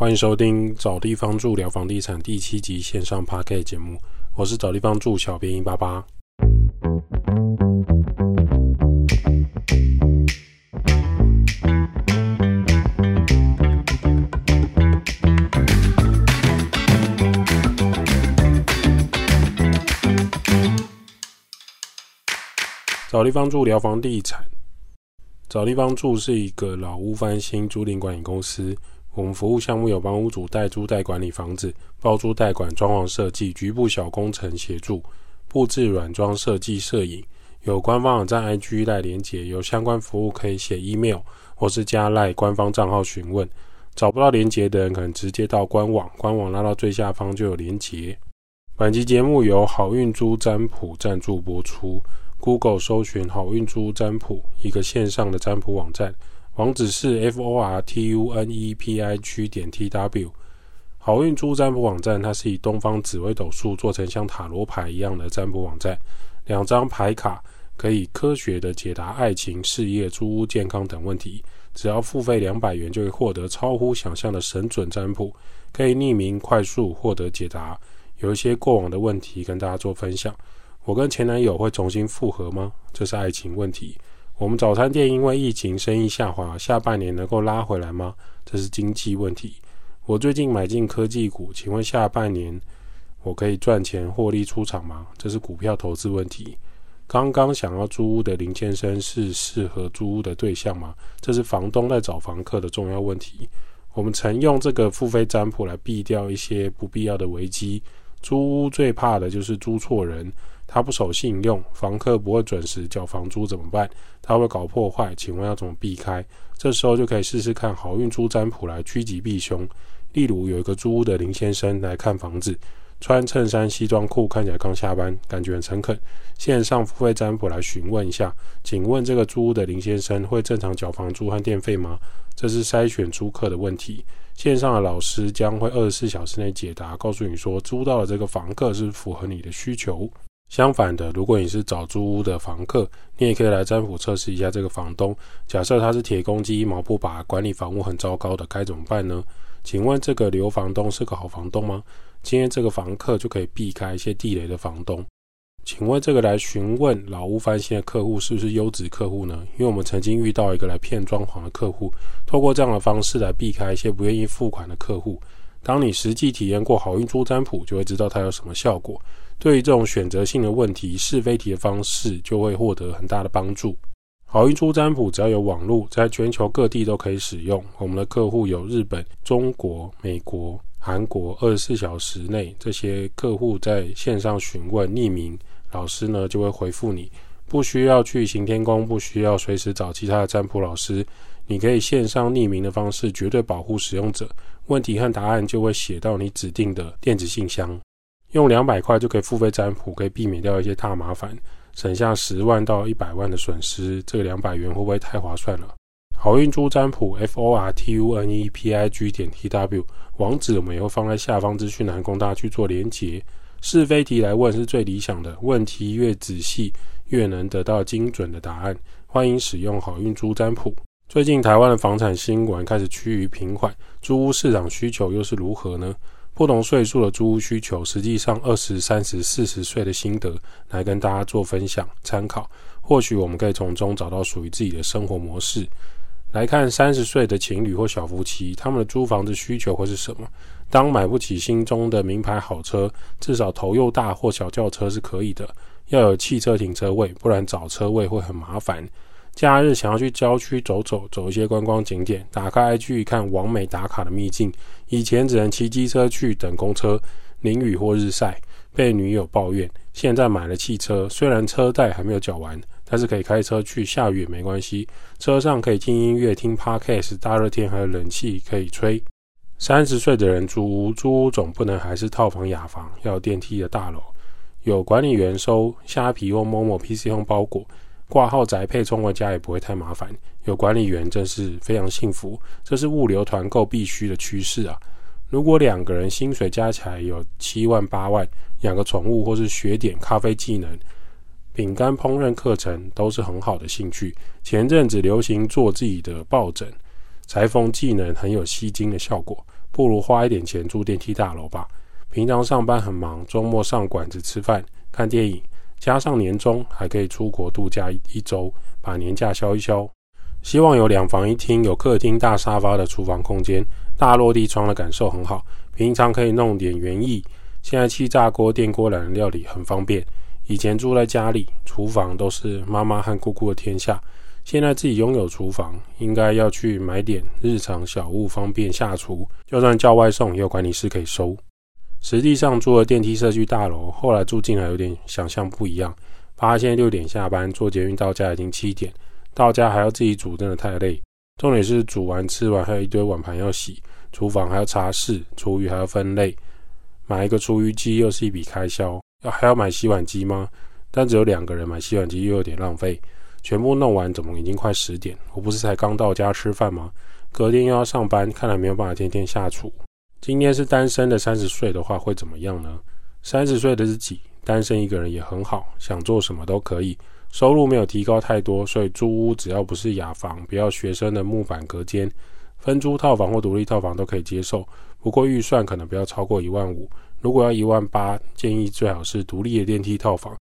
欢迎收听找地方住聊房地产第七集线上 p a r k 节目，我是找地方住小编一八八。找地方住聊房地产，找地方住是一个老屋翻新租赁管理公司。我们服务项目有帮屋主代租代管理房子、包租代管、装潢设计、局部小工程协助、布置软装设计、摄影。有官方网站 IG 赖连接，有相关服务可以写 email 或是加赖官方账号询问。找不到连接的人，可能直接到官网，官网拉到最下方就有连接。本期节目由好运珠占卜赞助播出。Google 搜寻好运珠占卜，一个线上的占卜网站，网址是 f o r t u n e p i g 点 t w。好运珠占卜网站，它是以东方紫微斗数做成像塔罗牌一样的占卜网站，两张牌卡可以科学的解答爱情、事业、租屋、健康等问题。只要付费两百元，就会获得超乎想象的神准占卜，可以匿名快速获得解答。有一些过往的问题跟大家做分享。我跟前男友会重新复合吗？这是爱情问题。我们早餐店因为疫情生意下滑，下半年能够拉回来吗？这是经济问题。我最近买进科技股，请问下半年我可以赚钱获利出场吗？这是股票投资问题。刚刚想要租屋的林先生是适合租屋的对象吗？这是房东在找房客的重要问题。我们曾用这个付费占卜来避掉一些不必要的危机。租屋最怕的就是租错人。他不守信用，房客不会准时缴房租怎么办？他会搞破坏，请问要怎么避开？这时候就可以试试看好运租占卜来趋吉避凶。例如有一个租屋的林先生来看房子，穿衬衫西装裤，看起来刚下班，感觉很诚恳。线上付费占卜来询问一下，请问这个租屋的林先生会正常缴房租和电费吗？这是筛选租客的问题。线上的老师将会二十四小时内解答，告诉你说租到的这个房客是符合你的需求。相反的，如果你是找租屋的房客，你也可以来占卜测试一下这个房东。假设他是铁公鸡、毛不拔，管理房屋很糟糕的，该怎么办呢？请问这个刘房东是个好房东吗？今天这个房客就可以避开一些地雷的房东。请问这个来询问老屋翻新的客户是不是优质客户呢？因为我们曾经遇到一个来骗装潢的客户，透过这样的方式来避开一些不愿意付款的客户。当你实际体验过好运租占卜，就会知道它有什么效果。对于这种选择性的问题，是非题的方式就会获得很大的帮助。好运出占卜只要有网络，在全球各地都可以使用。我们的客户有日本、中国、美国、韩国，二十四小时内这些客户在线上询问，匿名老师呢就会回复你，不需要去行天宫，不需要随时找其他的占卜老师，你可以线上匿名的方式，绝对保护使用者。问题和答案就会写到你指定的电子信箱。用两百块就可以付费占卜，可以避免掉一些大麻烦，省下十万到一百万的损失。这个两百元会不会太划算了？好运珠占卜 f o r t u n e p i g 点 t w 网址我们也会放在下方资讯栏，供大家去做连结。是非题来问是最理想的，问题越仔细，越能得到精准的答案。欢迎使用好运珠占卜。最近台湾的房产新闻开始趋于平缓，租屋市场需求又是如何呢？不同岁数的租屋需求，实际上二十三十四十岁的心得来跟大家做分享参考，或许我们可以从中找到属于自己的生活模式。来看三十岁的情侣或小夫妻，他们的租房子需求会是什么？当买不起心中的名牌好车，至少头又大或小轿车是可以的，要有汽车停车位，不然找车位会很麻烦。假日想要去郊区走走，走一些观光景点，打开 IG 看完美打卡的秘境。以前只能骑机车去等公车，淋雨或日晒，被女友抱怨。现在买了汽车，虽然车贷还没有缴完，但是可以开车去，下雨也没关系。车上可以听音乐、听 Podcast，大热天还有冷气可以吹。三十岁的人租屋，租屋总不能还是套房、雅房，要电梯的大楼，有管理员收虾皮或某某 PC 用包裹。挂号宅配送回家也不会太麻烦，有管理员真是非常幸福。这是物流团购必须的趋势啊！如果两个人薪水加起来有七万八万，养个宠物或是学点咖啡技能、饼干烹饪课程都是很好的兴趣。前阵子流行做自己的抱枕、裁缝技能，很有吸睛的效果。不如花一点钱住电梯大楼吧。平常上班很忙，周末上馆子吃饭、看电影，加上年终还可以出国度假一周，把年假消一消。希望有两房一厅，有客厅、大沙发的厨房空间，大落地窗的感受很好。平常可以弄点园艺，现在气炸锅、电锅懒人料理很方便。以前住在家里，厨房都是妈妈和姑姑的天下。现在自己拥有厨房，应该要去买点日常小物，方便下厨。就算叫外送，也有管理室可以收。实际上住了电梯社区大楼，后来住进来有点想象不一样。发现六点下班，坐捷运到家已经七点，到家还要自己煮，真的太累。重点是煮完吃完还有一堆碗盘要洗，厨房还要擦拭，厨余还要分类，买一个厨余机又是一笔开销。要还要买洗碗机吗？但只有两个人买洗碗机又有点浪费。全部弄完怎么已经快十点？我不是才刚到家吃饭吗？隔天又要上班，看来没有办法天天下厨。今天是单身的三十岁的话会怎么样呢？三十岁的自己单身一个人也很好，想做什么都可以。收入没有提高太多，所以租屋只要不是雅房，不要学生的木板隔间，分租套房或独立套房都可以接受。不过预算可能不要超过一万五。如果要一万八，建议最好是独立的电梯套房。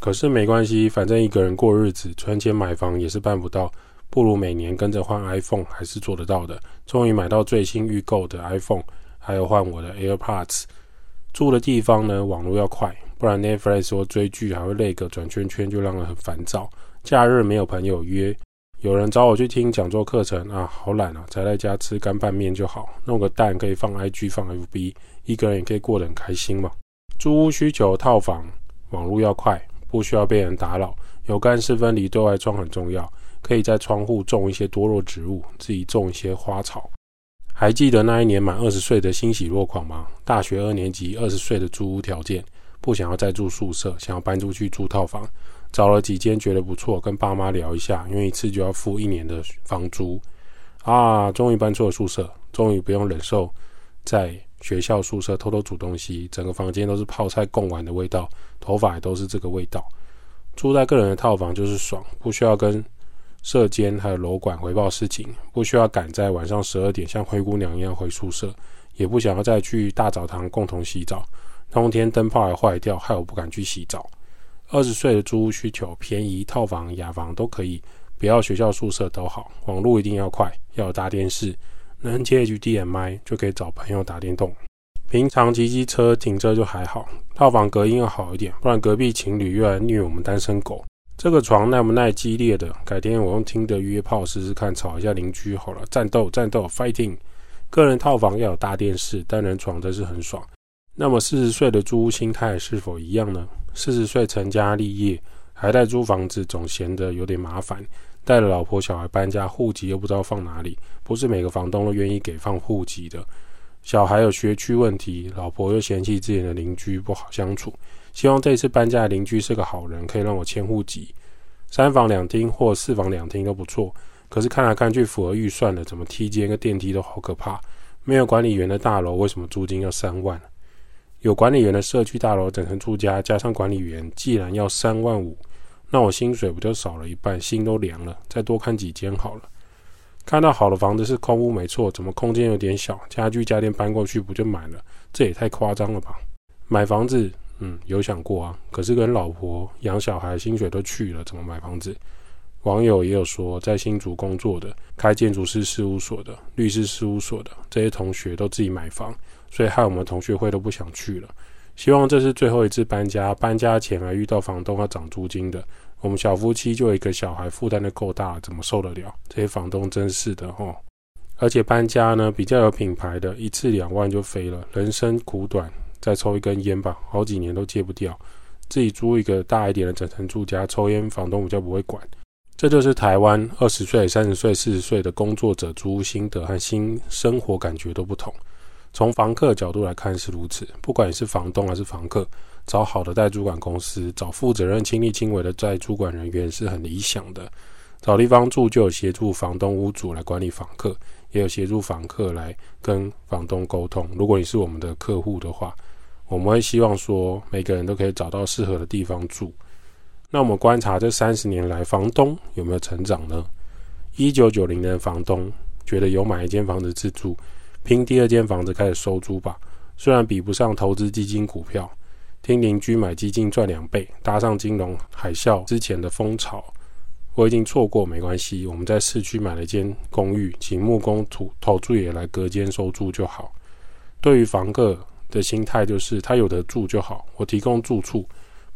可是没关系，反正一个人过日子，存钱买房也是办不到，不如每年跟着换 iPhone 还是做得到的。终于买到最新预购的 iPhone，还有换我的 AirPods。住的地方呢，网络要快，不然 Netflix 说追剧还会累个转圈圈，就让人很烦躁。假日没有朋友约。有人找我去听讲座课程啊，好懒啊，宅在家吃干拌面就好，弄个蛋可以放 IG 放 FB，一个人也可以过得很开心嘛。租屋需求套房，网络要快，不需要被人打扰，有干湿分离对外窗很重要，可以在窗户种一些多肉植物，自己种一些花草。还记得那一年满二十岁的欣喜若狂吗？大学二年级，二十岁的租屋条件，不想要再住宿舍，想要搬出去住套房。找了几间觉得不错，跟爸妈聊一下，因为一次就要付一年的房租啊！终于搬出了宿舍，终于不用忍受在学校宿舍偷偷煮东西，整个房间都是泡菜贡丸的味道，头发也都是这个味道。住在个人的套房就是爽，不需要跟射监还有楼管回报事情，不需要赶在晚上十二点像灰姑娘一样回宿舍，也不想要再去大澡堂共同洗澡。冬天灯泡还坏掉，害我不敢去洗澡。二十岁的租屋需求，便宜套房、雅房都可以，不要学校宿舍都好。网络一定要快，要有大电视，能接 HDMI 就可以找朋友打电动。平常骑机车停车就还好，套房隔音要好一点，不然隔壁情侣又来虐我们单身狗。这个床耐不耐激烈的？改天我用听的约炮试试看，吵一下邻居好了。战斗，战斗，fighting！个人套房要有大电视，单人床真是很爽。那么四十岁的租屋心态是否一样呢？四十岁成家立业，还在租房子，总嫌得有点麻烦。带了老婆小孩搬家，户籍又不知道放哪里，不是每个房东都愿意给放户籍的。小孩有学区问题，老婆又嫌弃自己的邻居不好相处。希望这次搬家的邻居是个好人，可以让我迁户籍。三房两厅或四房两厅都不错，可是看来看去符合预算的，怎么梯间跟电梯都好可怕。没有管理员的大楼，为什么租金要三万？有管理员的社区大楼整层住家，加上管理员，既然要三万五，那我薪水不就少了一半，心都凉了。再多看几间好了。看到好的房子是空屋没错，怎么空间有点小，家具家电搬过去不就满了？这也太夸张了吧！买房子，嗯，有想过啊，可是跟老婆养小孩，薪水都去了，怎么买房子？网友也有说，在新竹工作的、开建筑师事务所的、律师事务所的这些同学都自己买房，所以害我们同学会都不想去了。希望这是最后一次搬家，搬家前还遇到房东要涨租金的。我们小夫妻就一个小孩，负担的够大，怎么受得了？这些房东真是的哦！而且搬家呢，比较有品牌的，一次两万就飞了。人生苦短，再抽一根烟吧，好几年都戒不掉。自己租一个大一点的整层住家，抽烟房东比较不会管。这就是台湾二十岁、三十岁、四十岁的工作者租屋心得和新生活感觉都不同。从房客角度来看是如此，不管你是房东还是房客，找好的代租管公司，找负责任、亲力亲为的代租管人员是很理想的。找地方住就有协助房东、屋主来管理房客，也有协助房客来跟房东沟通。如果你是我们的客户的话，我们会希望说每个人都可以找到适合的地方住。那我们观察这三十年来，房东有没有成长呢？一九九零年房东觉得有买一间房子自住，拼第二间房子开始收租吧。虽然比不上投资基金股票，听邻居买基金赚两倍，搭上金融海啸之前的风潮，我已经错过没关系。我们在市区买了一间公寓，请木工土投注也来隔间收租就好。对于房客的心态就是他有的住就好，我提供住处，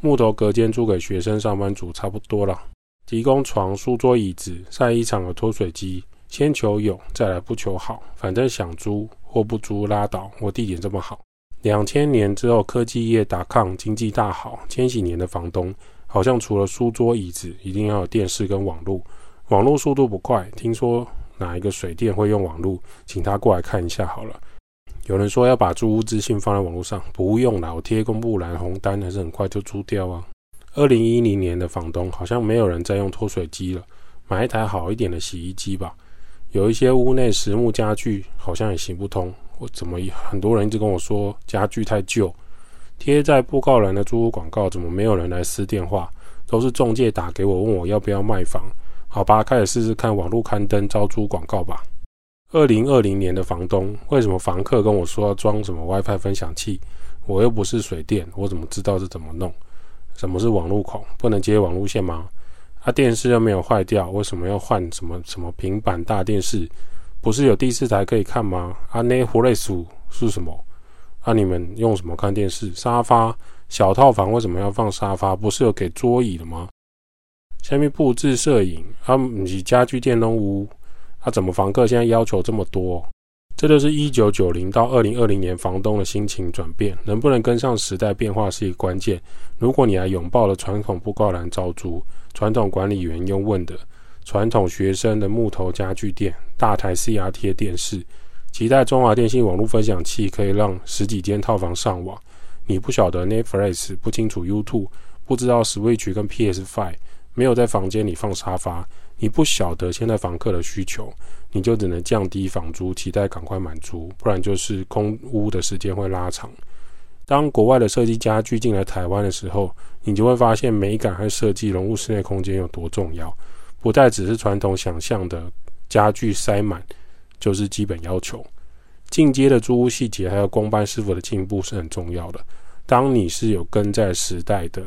木头隔间租给学生上班族差不多了。提供床、书桌、椅子、晒衣场和脱水机，先求有，再来不求好，反正想租或不租拉倒。我地点这么好，两千年之后科技业打抗，经济大好。千禧年的房东好像除了书桌、椅子，一定要有电视跟网络。网络速度不快，听说哪一个水电会用网络，请他过来看一下好了。有人说要把租屋资讯放在网络上，不用了，我贴公布栏红单，还是很快就租掉啊。二零一零年的房东好像没有人在用脱水机了，买一台好一点的洗衣机吧。有一些屋内实木家具好像也行不通，我怎么很多人一直跟我说家具太旧，贴在布告栏的租屋广告怎么没有人来撕电话？都是中介打给我问我要不要卖房。好吧，开始试试看网络刊登招租广告吧。二零二零年的房东为什么房客跟我说要装什么 WiFi 分享器？我又不是水电，我怎么知道是怎么弄？什么是网路孔？不能接网路线吗？啊，电视又没有坏掉，为什么要换什么什么平板大电视？不是有第四台可以看吗？啊，那活类数是什么？啊，你们用什么看电视？沙发小套房为什么要放沙发？不是有给桌椅的吗？下面布置摄影啊，你家具电动屋啊，怎么房客现在要求这么多？这就是一九九零到二零二零年房东的心情转变，能不能跟上时代变化是一个关键。如果你还拥抱了传统布告栏招租、传统管理员用问的、传统学生的木头家具店、大台 CRT 电视，期待中华电信网络分享器可以让十几间套房上网，你不晓得 Netflix，不清楚 YouTube，不知道 Switch 跟 PS Five，没有在房间里放沙发。你不晓得现在房客的需求，你就只能降低房租，期待赶快满足，不然就是空屋的时间会拉长。当国外的设计家具进来台湾的时候，你就会发现美感和设计融入室内空间有多重要，不再只是传统想象的家具塞满就是基本要求。进阶的租屋细节还有工班师傅的进步是很重要的。当你是有跟在时代的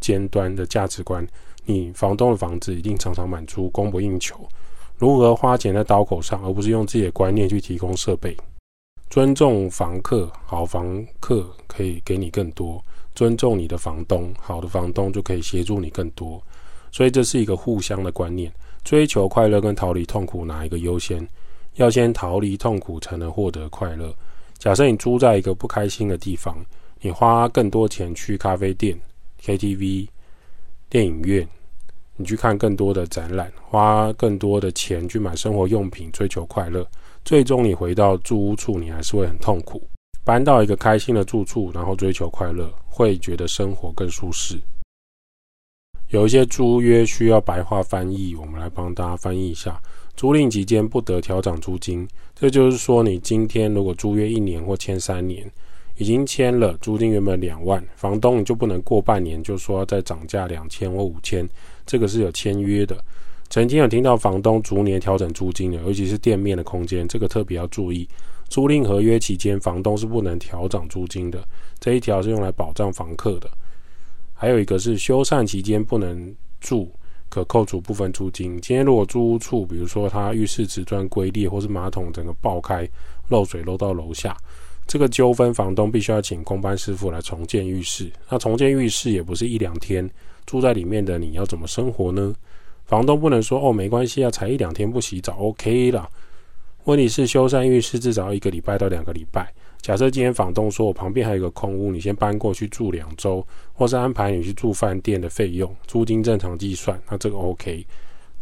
尖端的价值观。你房东的房子一定常常满租，供不应求。如何花钱在刀口上，而不是用自己的观念去提供设备？尊重房客，好房客可以给你更多；尊重你的房东，好的房东就可以协助你更多。所以这是一个互相的观念。追求快乐跟逃离痛苦，哪一个优先？要先逃离痛苦，才能获得快乐。假设你租在一个不开心的地方，你花更多钱去咖啡店、KTV。电影院，你去看更多的展览，花更多的钱去买生活用品，追求快乐，最终你回到住屋处，你还是会很痛苦。搬到一个开心的住处，然后追求快乐，会觉得生活更舒适。有一些租约需要白话翻译，我们来帮大家翻译一下：租赁期间不得调涨租金。这就是说，你今天如果租约一年或签三年。已经签了租金原本两万，房东你就不能过半年就说再涨价两千或五千，这个是有签约的。曾经有听到房东逐年调整租金的，尤其是店面的空间，这个特别要注意。租赁合约期间，房东是不能调涨租金的，这一条是用来保障房客的。还有一个是修缮期间不能住，可扣除部分租金。今天如果租屋处，比如说他浴室瓷砖龟裂，或是马桶整个爆开，漏水漏到楼下。这个纠纷，房东必须要请工班师傅来重建浴室。那重建浴室也不是一两天，住在里面的你要怎么生活呢？房东不能说哦，没关系啊，才一两天不洗澡，OK 了。问题是修缮浴室至少要一个礼拜到两个礼拜。假设今天房东说我旁边还有一个空屋，你先搬过去住两周，或是安排你去住饭店的费用，租金正常计算，那这个 OK。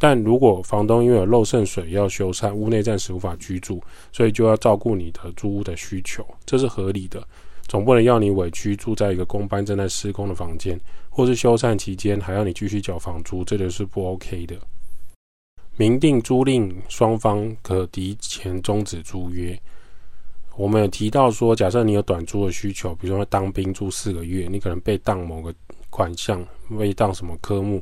但如果房东因为有漏渗水要修缮，屋内暂时无法居住，所以就要照顾你的租屋的需求，这是合理的。总不能要你委屈住在一个公班正在施工的房间，或是修缮期间还要你继续缴房租，这就是不 OK 的。明定租赁双方可提前终止租约。我们有提到说，假设你有短租的需求，比如说当兵住四个月，你可能被当某个款项，被当什么科目。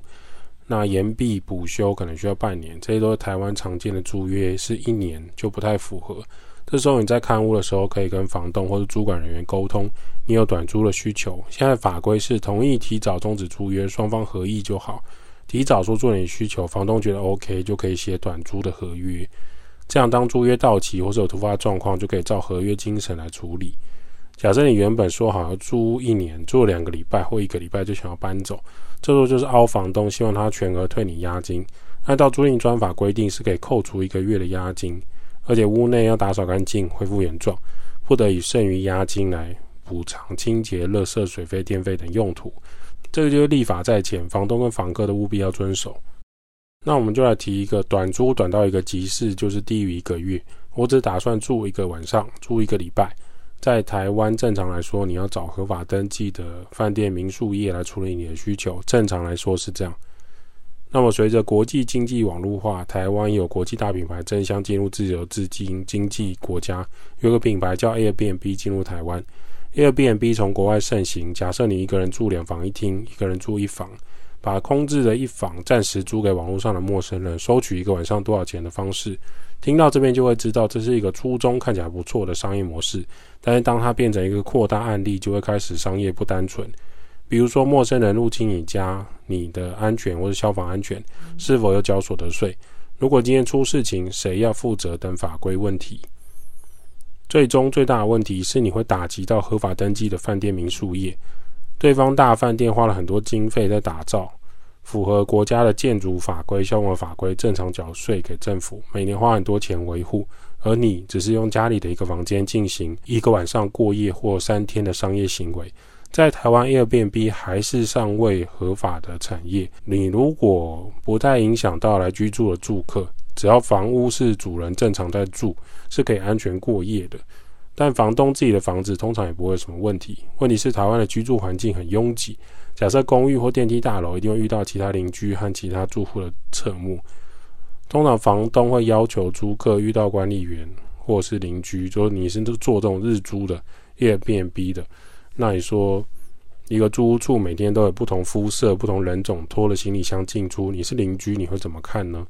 那延毕补修可能需要半年，这些都是台湾常见的租约，是一年就不太符合。这时候你在看屋的时候，可以跟房东或者主管人员沟通，你有短租的需求。现在法规是同意提早终止租约，双方合意就好。提早说做你需求，房东觉得 OK，就可以写短租的合约。这样当租约到期或者有突发状况，就可以照合约精神来处理。假设你原本说好要租一年，租两个礼拜或一个礼拜就想要搬走，这时候就是凹房东，希望他全额退你押金。按照租赁专法规定，是可以扣除一个月的押金。而且屋内要打扫干净，恢复原状，不得以剩余押金来补偿清洁、垃圾、水费、电费等用途。这个就是立法在前，房东跟房客都务必要遵守。那我们就来提一个短租，短到一个极致，就是低于一个月。我只打算住一个晚上，住一个礼拜。在台湾正常来说，你要找合法登记的饭店、民宿业来处理你的需求。正常来说是这样。那么，随着国际经济网络化，台湾有国际大品牌争相进入自由资金经济国家。有个品牌叫 Airbnb 进入台湾，Airbnb 从国外盛行。假设你一个人住两房一厅，一个人住一房，把空置的一房暂时租给网络上的陌生人，收取一个晚上多少钱的方式。听到这边就会知道，这是一个初衷看起来不错的商业模式。但是，当它变成一个扩大案例，就会开始商业不单纯。比如说，陌生人入侵你家，你的安全或者消防安全是否要交所得税？如果今天出事情，谁要负责等法规问题？最终最大的问题是，你会打击到合法登记的饭店民宿业。对方大饭店花了很多经费在打造，符合国家的建筑法规、消防法规，正常缴税给政府，每年花很多钱维护，而你只是用家里的一个房间进行一个晚上过夜或三天的商业行为。在台湾，Airbnb 还是尚未合法的产业。你如果不太影响到来居住的住客，只要房屋是主人正常在住，是可以安全过夜的。但房东自己的房子通常也不会有什么问题。问题是台湾的居住环境很拥挤，假设公寓或电梯大楼，一定会遇到其他邻居和其他住户的侧目。通常房东会要求租客遇到管理员或是邻居，说你是做这种日租的 Airbnb 的。那你说，一个租屋处每天都有不同肤色、不同人种拖了行李箱进出，你是邻居，你会怎么看呢？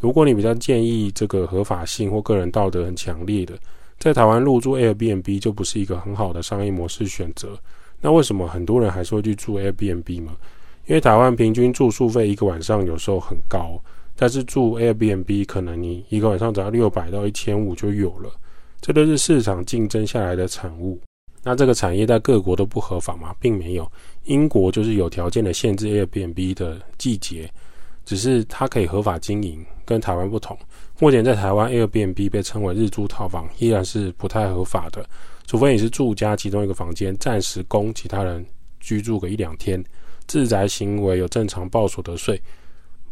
如果你比较建议这个合法性或个人道德很强烈的，在台湾入住 Airbnb 就不是一个很好的商业模式选择。那为什么很多人还是会去住 Airbnb 呢？因为台湾平均住宿费一个晚上有时候很高，但是住 Airbnb 可能你一个晚上只要六百到一千五就有了，这都是市场竞争下来的产物。那这个产业在各国都不合法吗？并没有，英国就是有条件的限制 Airbnb 的季节，只是它可以合法经营，跟台湾不同。目前在台湾，Airbnb 被称为日租套房，依然是不太合法的，除非你是住家其中一个房间，暂时供其他人居住个一两天，自宅行为有正常报所得税。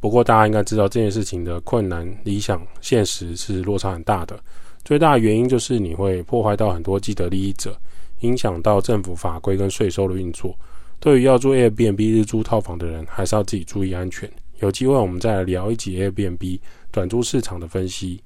不过大家应该知道这件事情的困难、理想、现实是落差很大的。最大的原因就是你会破坏到很多既得利益者。影响到政府法规跟税收的运作。对于要做 Airbnb 日租套房的人，还是要自己注意安全。有机会我们再来聊一集 Airbnb 短租市场的分析。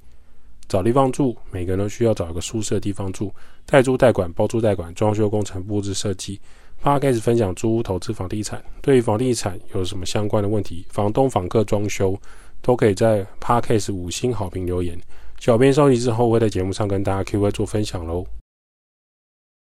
找地方住，每个人都需要找一个舒适的地方住。代租代管、包租代管、装修工程、布置设计。他开始分享租屋投资房地产。对于房地产有什么相关的问题，房东、房客、装修，都可以在 ParCase 五星好评留言。小编收集之后会在节目上跟大家 Q&A 做分享喽。